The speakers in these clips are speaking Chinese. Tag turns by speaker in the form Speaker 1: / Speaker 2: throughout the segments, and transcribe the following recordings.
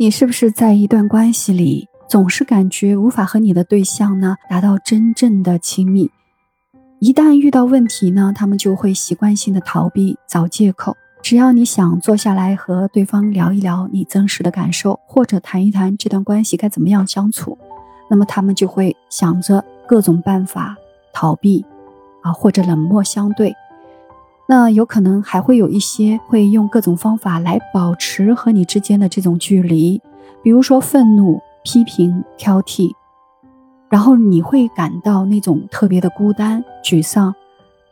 Speaker 1: 你是不是在一段关系里总是感觉无法和你的对象呢达到真正的亲密？一旦遇到问题呢，他们就会习惯性的逃避、找借口。只要你想坐下来和对方聊一聊你真实的感受，或者谈一谈这段关系该怎么样相处，那么他们就会想着各种办法逃避，啊，或者冷漠相对。那有可能还会有一些会用各种方法来保持和你之间的这种距离，比如说愤怒、批评、挑剔，然后你会感到那种特别的孤单、沮丧，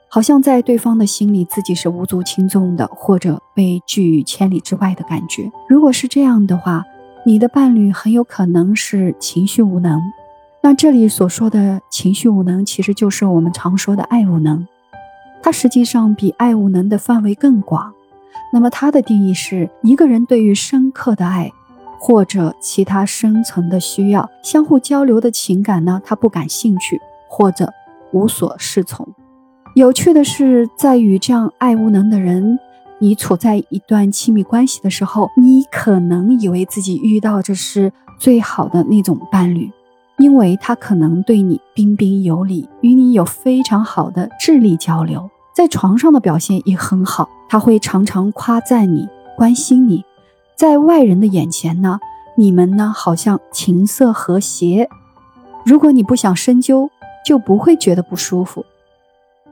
Speaker 1: 好像在对方的心里自己是无足轻重的，或者被拒于千里之外的感觉。如果是这样的话，你的伴侣很有可能是情绪无能。那这里所说的情绪无能，其实就是我们常说的爱无能。它实际上比爱无能的范围更广。那么，它的定义是一个人对于深刻的爱，或者其他深层的需要、相互交流的情感呢，他不感兴趣，或者无所适从。有趣的是，在与这样爱无能的人，你处在一段亲密关系的时候，你可能以为自己遇到的是最好的那种伴侣。因为他可能对你彬彬有礼，与你有非常好的智力交流，在床上的表现也很好。他会常常夸赞你，关心你，在外人的眼前呢，你们呢好像琴瑟和谐。如果你不想深究，就不会觉得不舒服。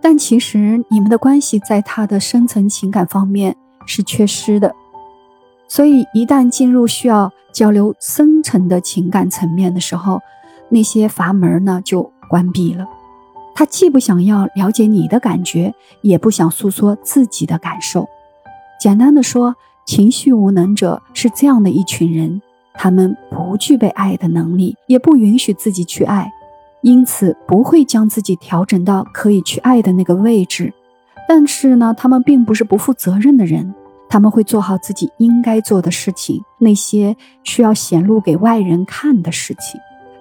Speaker 1: 但其实你们的关系在他的深层情感方面是缺失的，所以一旦进入需要交流深层的情感层面的时候，那些阀门呢就关闭了，他既不想要了解你的感觉，也不想诉说自己的感受。简单的说，情绪无能者是这样的一群人，他们不具备爱的能力，也不允许自己去爱，因此不会将自己调整到可以去爱的那个位置。但是呢，他们并不是不负责任的人，他们会做好自己应该做的事情，那些需要显露给外人看的事情。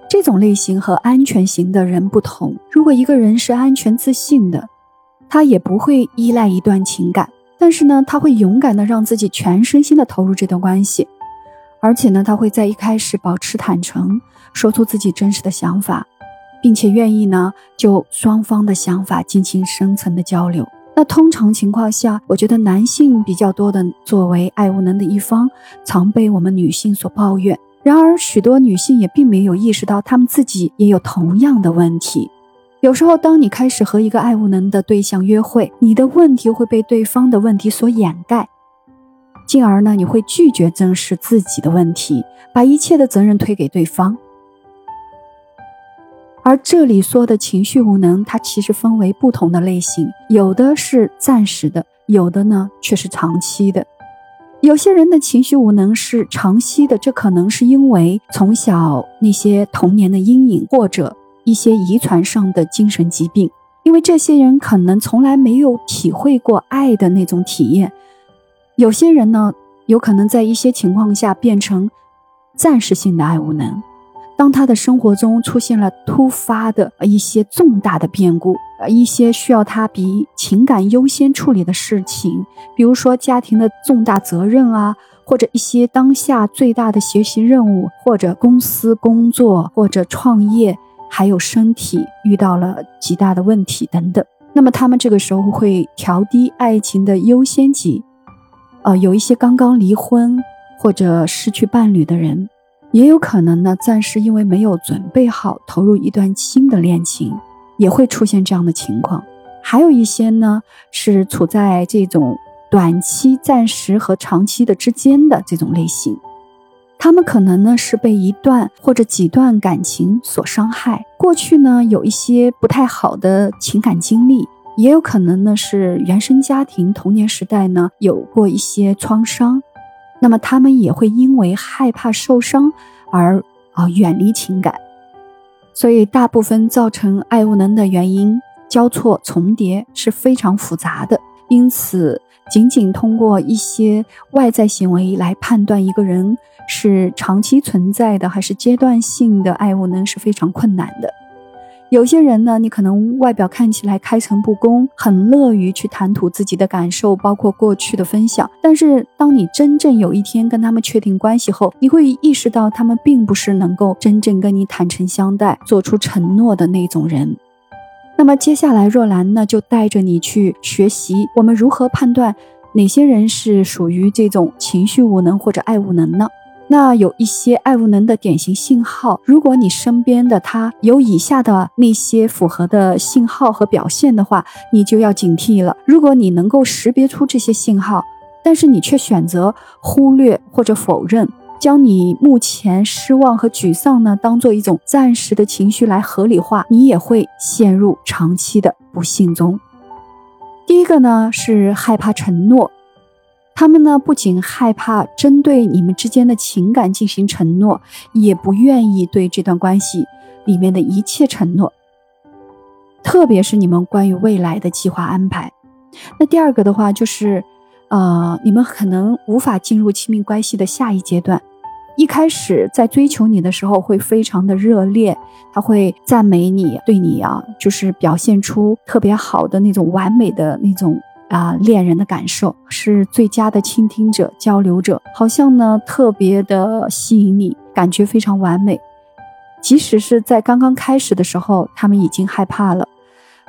Speaker 1: 这种类型和安全型的人不同。如果一个人是安全自信的，他也不会依赖一段情感，但是呢，他会勇敢的让自己全身心的投入这段关系，而且呢，他会在一开始保持坦诚，说出自己真实的想法，并且愿意呢就双方的想法进行深层的交流。那通常情况下，我觉得男性比较多的作为爱无能的一方，常被我们女性所抱怨。然而，许多女性也并没有意识到，她们自己也有同样的问题。有时候，当你开始和一个爱无能的对象约会，你的问题会被对方的问题所掩盖，进而呢，你会拒绝正视自己的问题，把一切的责任推给对方。而这里说的情绪无能，它其实分为不同的类型，有的是暂时的，有的呢却是长期的。有些人的情绪无能是长期的，这可能是因为从小那些童年的阴影，或者一些遗传上的精神疾病。因为这些人可能从来没有体会过爱的那种体验。有些人呢，有可能在一些情况下变成暂时性的爱无能。当他的生活中出现了突发的一些重大的变故，呃，一些需要他比情感优先处理的事情，比如说家庭的重大责任啊，或者一些当下最大的学习任务，或者公司工作，或者创业，还有身体遇到了极大的问题等等。那么他们这个时候会调低爱情的优先级，呃，有一些刚刚离婚或者失去伴侣的人。也有可能呢，暂时因为没有准备好投入一段新的恋情，也会出现这样的情况。还有一些呢，是处在这种短期、暂时和长期的之间的这种类型。他们可能呢是被一段或者几段感情所伤害，过去呢有一些不太好的情感经历，也有可能呢是原生家庭童年时代呢有过一些创伤。那么他们也会因为害怕受伤而啊远离情感，所以大部分造成爱无能的原因交错重叠是非常复杂的。因此，仅仅通过一些外在行为来判断一个人是长期存在的还是阶段性的爱无能是非常困难的。有些人呢，你可能外表看起来开诚布公，很乐于去谈吐自己的感受，包括过去的分享。但是，当你真正有一天跟他们确定关系后，你会意识到他们并不是能够真正跟你坦诚相待、做出承诺的那种人。那么，接下来若兰呢，就带着你去学习我们如何判断哪些人是属于这种情绪无能或者爱无能呢？那有一些爱无能的典型信号，如果你身边的他有以下的那些符合的信号和表现的话，你就要警惕了。如果你能够识别出这些信号，但是你却选择忽略或者否认，将你目前失望和沮丧呢当做一种暂时的情绪来合理化，你也会陷入长期的不幸中。第一个呢是害怕承诺。他们呢，不仅害怕针对你们之间的情感进行承诺，也不愿意对这段关系里面的一切承诺，特别是你们关于未来的计划安排。那第二个的话就是，呃，你们可能无法进入亲密关系的下一阶段。一开始在追求你的时候会非常的热烈，他会赞美你，对你啊，就是表现出特别好的那种完美的那种。啊，恋人的感受是最佳的倾听者、交流者，好像呢特别的吸引你，感觉非常完美。即使是在刚刚开始的时候，他们已经害怕了。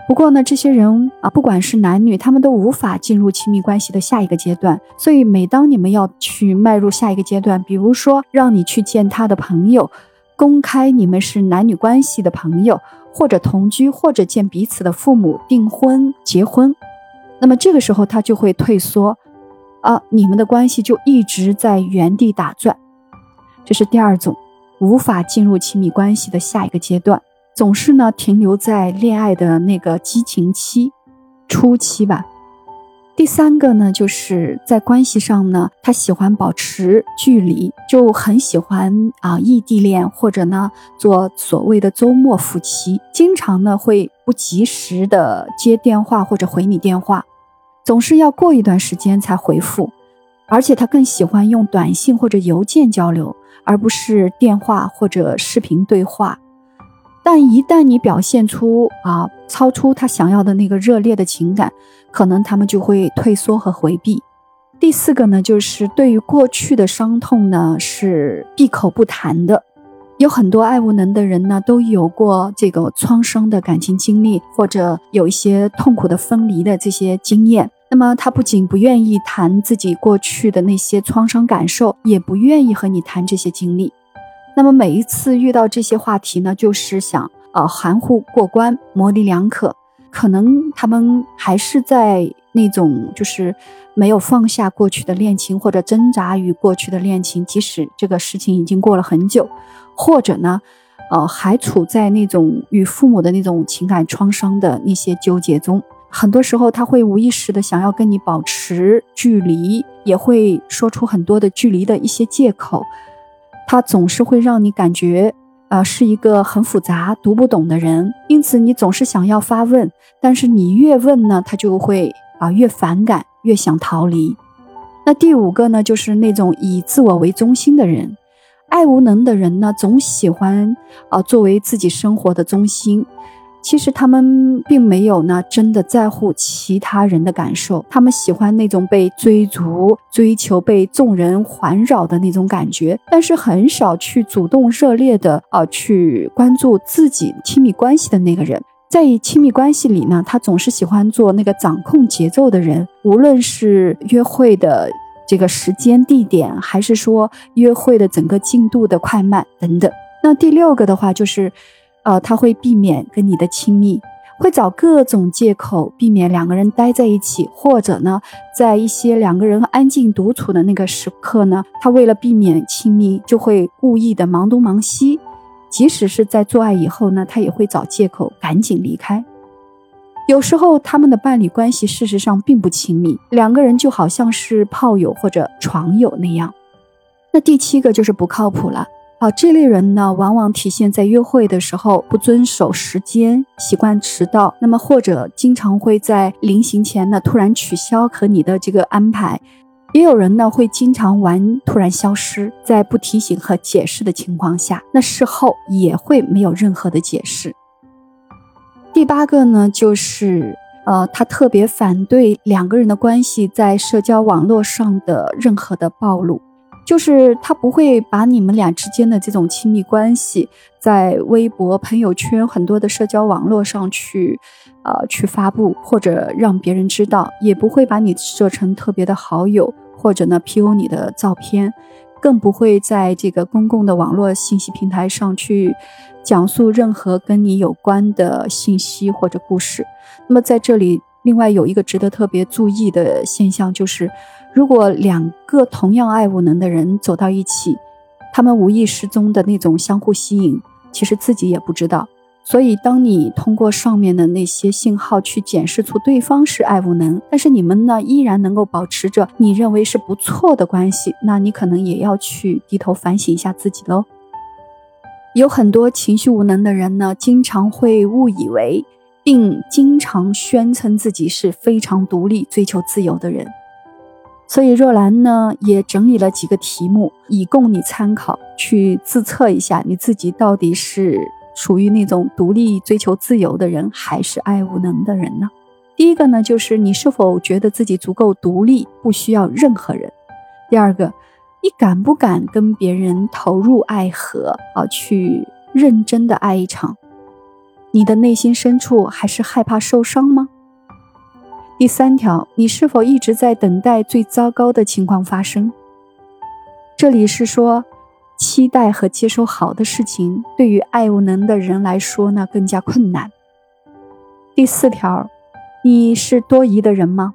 Speaker 1: 不过呢，这些人啊，不管是男女，他们都无法进入亲密关系的下一个阶段。所以，每当你们要去迈入下一个阶段，比如说让你去见他的朋友，公开你们是男女关系的朋友，或者同居，或者见彼此的父母、订婚、结婚。那么这个时候他就会退缩，啊，你们的关系就一直在原地打转，这是第二种无法进入亲密关系的下一个阶段，总是呢停留在恋爱的那个激情期初期吧。第三个呢，就是在关系上呢，他喜欢保持距离，就很喜欢啊异地恋，或者呢做所谓的周末夫妻，经常呢会不及时的接电话或者回你电话。总是要过一段时间才回复，而且他更喜欢用短信或者邮件交流，而不是电话或者视频对话。但一旦你表现出啊超出他想要的那个热烈的情感，可能他们就会退缩和回避。第四个呢，就是对于过去的伤痛呢是闭口不谈的。有很多爱无能的人呢，都有过这个创伤的感情经历，或者有一些痛苦的分离的这些经验。那么他不仅不愿意谈自己过去的那些创伤感受，也不愿意和你谈这些经历。那么每一次遇到这些话题呢，就是想呃含糊过关，模棱两可。可能他们还是在那种就是没有放下过去的恋情，或者挣扎于过去的恋情，即使这个事情已经过了很久，或者呢，呃还处在那种与父母的那种情感创伤的那些纠结中。很多时候，他会无意识的想要跟你保持距离，也会说出很多的距离的一些借口。他总是会让你感觉，啊，是一个很复杂、读不懂的人。因此，你总是想要发问，但是你越问呢，他就会啊越反感，越想逃离。那第五个呢，就是那种以自我为中心的人，爱无能的人呢，总喜欢啊作为自己生活的中心。其实他们并没有呢，真的在乎其他人的感受。他们喜欢那种被追逐、追求、被众人环绕的那种感觉，但是很少去主动热烈的啊去关注自己亲密关系的那个人。在亲密关系里呢，他总是喜欢做那个掌控节奏的人，无论是约会的这个时间、地点，还是说约会的整个进度的快慢等等。那第六个的话就是。呃，他会避免跟你的亲密，会找各种借口避免两个人待在一起，或者呢，在一些两个人安静独处的那个时刻呢，他为了避免亲密，就会故意的忙东忙西，即使是在做爱以后呢，他也会找借口赶紧离开。有时候他们的伴侣关系事实上并不亲密，两个人就好像是炮友或者床友那样。那第七个就是不靠谱了。啊，这类人呢，往往体现在约会的时候不遵守时间，习惯迟到。那么或者经常会在临行前呢突然取消和你的这个安排。也有人呢会经常玩突然消失，在不提醒和解释的情况下，那事后也会没有任何的解释。第八个呢，就是呃，他特别反对两个人的关系在社交网络上的任何的暴露。就是他不会把你们俩之间的这种亲密关系在微博、朋友圈很多的社交网络上去，呃，去发布或者让别人知道，也不会把你设成特别的好友，或者呢 P.O 你的照片，更不会在这个公共的网络信息平台上去讲述任何跟你有关的信息或者故事。那么在这里，另外有一个值得特别注意的现象就是。如果两个同样爱无能的人走到一起，他们无意识中的那种相互吸引，其实自己也不知道。所以，当你通过上面的那些信号去检视出对方是爱无能，但是你们呢依然能够保持着你认为是不错的关系，那你可能也要去低头反省一下自己喽。有很多情绪无能的人呢，经常会误以为，并经常宣称自己是非常独立、追求自由的人。所以若兰呢，也整理了几个题目，以供你参考，去自测一下你自己到底是属于那种独立、追求自由的人，还是爱无能的人呢？第一个呢，就是你是否觉得自己足够独立，不需要任何人？第二个，你敢不敢跟别人投入爱河啊？去认真的爱一场？你的内心深处还是害怕受伤吗？第三条，你是否一直在等待最糟糕的情况发生？这里是说，期待和接受好的事情，对于爱无能的人来说呢，更加困难。第四条，你是多疑的人吗？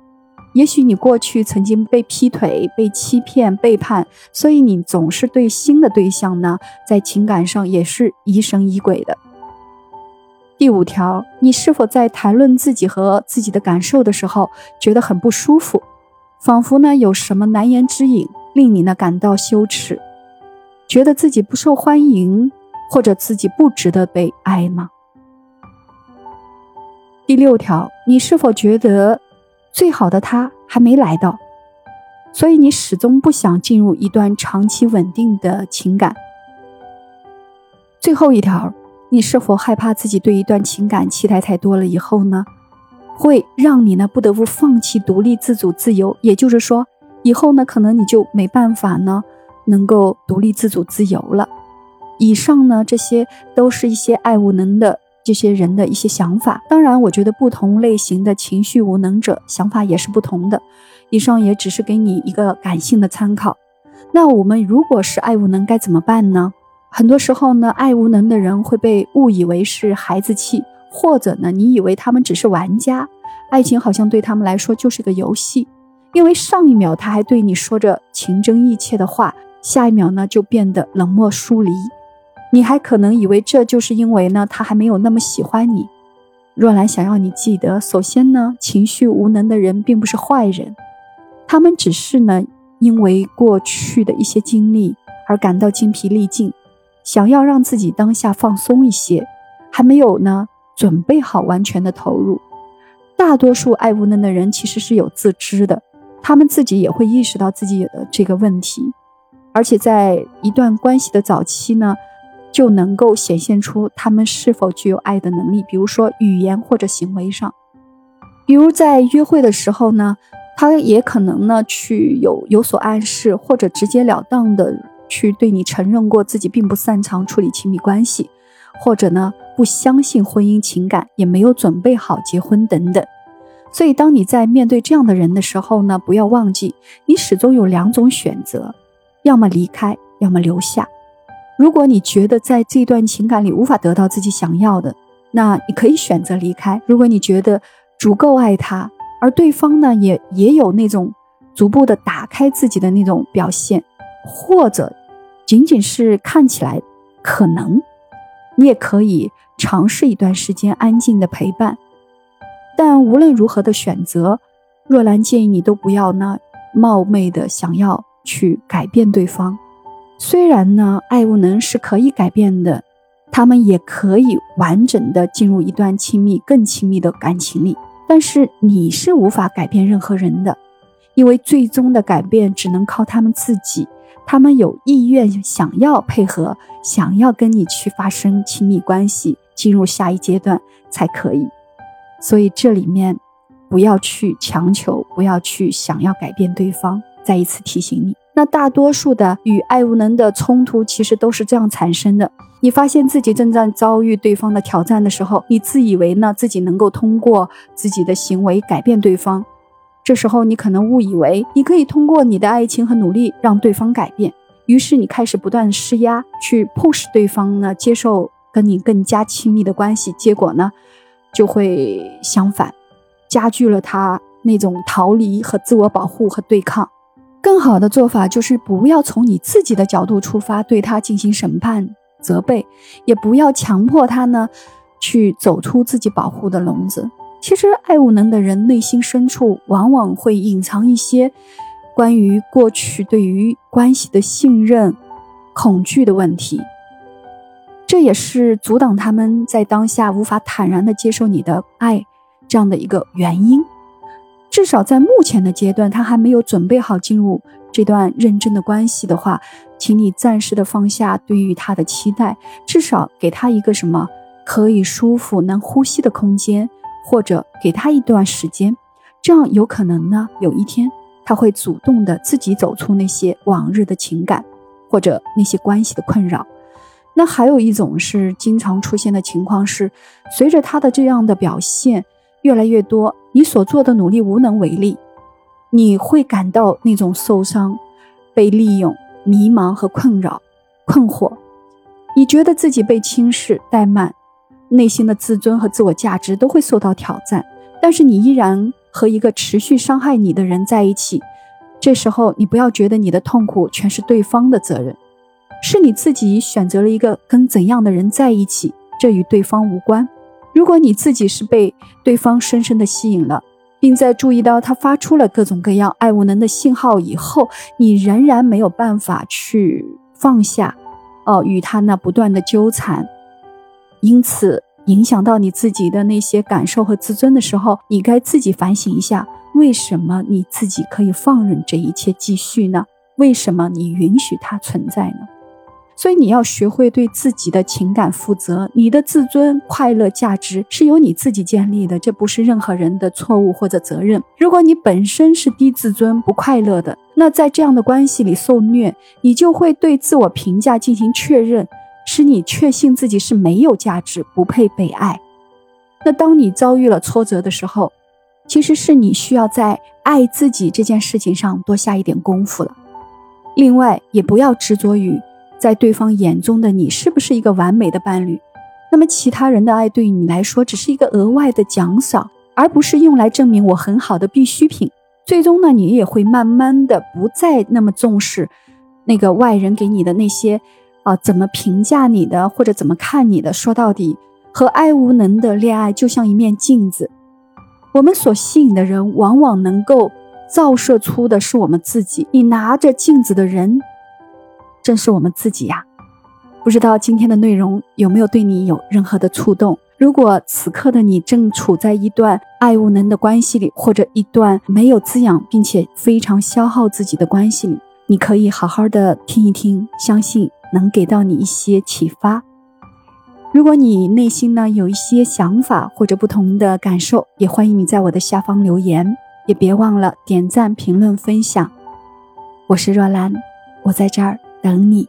Speaker 1: 也许你过去曾经被劈腿、被欺骗、背叛，所以你总是对新的对象呢，在情感上也是疑神疑鬼的。第五条，你是否在谈论自己和自己的感受的时候，觉得很不舒服，仿佛呢有什么难言之隐，令你呢感到羞耻，觉得自己不受欢迎，或者自己不值得被爱吗？第六条，你是否觉得最好的他还没来到，所以你始终不想进入一段长期稳定的情感？最后一条。你是否害怕自己对一段情感期待太多了以后呢，会让你呢不得不放弃独立自主自由？也就是说，以后呢可能你就没办法呢能够独立自主自由了。以上呢这些都是一些爱无能的这些人的一些想法。当然，我觉得不同类型的情绪无能者想法也是不同的。以上也只是给你一个感性的参考。那我们如果是爱无能该怎么办呢？很多时候呢，爱无能的人会被误以为是孩子气，或者呢，你以为他们只是玩家，爱情好像对他们来说就是个游戏。因为上一秒他还对你说着情真意切的话，下一秒呢就变得冷漠疏离。你还可能以为这就是因为呢他还没有那么喜欢你。若兰想要你记得，首先呢，情绪无能的人并不是坏人，他们只是呢因为过去的一些经历而感到精疲力尽。想要让自己当下放松一些，还没有呢准备好完全的投入。大多数爱无能的人其实是有自知的，他们自己也会意识到自己的这个问题，而且在一段关系的早期呢，就能够显现出他们是否具有爱的能力。比如说语言或者行为上，比如在约会的时候呢，他也可能呢去有有所暗示，或者直截了当的。去对你承认过自己并不擅长处理亲密关系，或者呢不相信婚姻情感，也没有准备好结婚等等。所以，当你在面对这样的人的时候呢，不要忘记，你始终有两种选择：要么离开，要么留下。如果你觉得在这段情感里无法得到自己想要的，那你可以选择离开。如果你觉得足够爱他，而对方呢也也有那种逐步的打开自己的那种表现，或者。仅仅是看起来可能，你也可以尝试一段时间安静的陪伴。但无论如何的选择，若兰建议你都不要呢冒昧的想要去改变对方。虽然呢爱无能是可以改变的，他们也可以完整的进入一段亲密、更亲密的感情里，但是你是无法改变任何人的，因为最终的改变只能靠他们自己。他们有意愿想要配合，想要跟你去发生亲密关系，进入下一阶段才可以。所以这里面不要去强求，不要去想要改变对方。再一次提醒你，那大多数的与爱无能的冲突，其实都是这样产生的。你发现自己正在遭遇对方的挑战的时候，你自以为呢自己能够通过自己的行为改变对方，这时候你可能误以为你可以通过你的爱情和努力让对方改变，于是你开始不断施压，去迫使对方呢接受跟你更加亲密的关系，结果呢就会相反，加剧了他那种逃离和自我保护和对抗。更好的做法就是不要从你自己的角度出发对他进行审判。责备，也不要强迫他呢，去走出自己保护的笼子。其实，爱无能的人内心深处往往会隐藏一些关于过去对于关系的信任、恐惧的问题，这也是阻挡他们在当下无法坦然的接受你的爱这样的一个原因。至少在目前的阶段，他还没有准备好进入这段认真的关系的话。请你暂时的放下对于他的期待，至少给他一个什么可以舒服、能呼吸的空间，或者给他一段时间，这样有可能呢，有一天他会主动的自己走出那些往日的情感，或者那些关系的困扰。那还有一种是经常出现的情况是，随着他的这样的表现越来越多，你所做的努力无能为力，你会感到那种受伤、被利用。迷茫和困扰、困惑，你觉得自己被轻视、怠慢，内心的自尊和自我价值都会受到挑战。但是你依然和一个持续伤害你的人在一起，这时候你不要觉得你的痛苦全是对方的责任，是你自己选择了一个跟怎样的人在一起，这与对方无关。如果你自己是被对方深深的吸引了。并在注意到他发出了各种各样爱无能的信号以后，你仍然没有办法去放下，哦，与他那不断的纠缠，因此影响到你自己的那些感受和自尊的时候，你该自己反省一下，为什么你自己可以放任这一切继续呢？为什么你允许它存在呢？所以你要学会对自己的情感负责，你的自尊、快乐、价值是由你自己建立的，这不是任何人的错误或者责任。如果你本身是低自尊、不快乐的，那在这样的关系里受虐，你就会对自我评价进行确认，使你确信自己是没有价值、不配被爱。那当你遭遇了挫折的时候，其实是你需要在爱自己这件事情上多下一点功夫了。另外，也不要执着于。在对方眼中的你是不是一个完美的伴侣？那么其他人的爱对于你来说只是一个额外的奖赏，而不是用来证明我很好的必需品。最终呢，你也会慢慢的不再那么重视那个外人给你的那些啊怎么评价你的或者怎么看你的。说到底，和爱无能的恋爱就像一面镜子，我们所吸引的人往往能够照射出的是我们自己。你拿着镜子的人。正是我们自己呀，不知道今天的内容有没有对你有任何的触动？如果此刻的你正处在一段爱无能的关系里，或者一段没有滋养并且非常消耗自己的关系里，你可以好好的听一听，相信能给到你一些启发。如果你内心呢有一些想法或者不同的感受，也欢迎你在我的下方留言，也别忘了点赞、评论、分享。我是若兰，我在这儿。等你。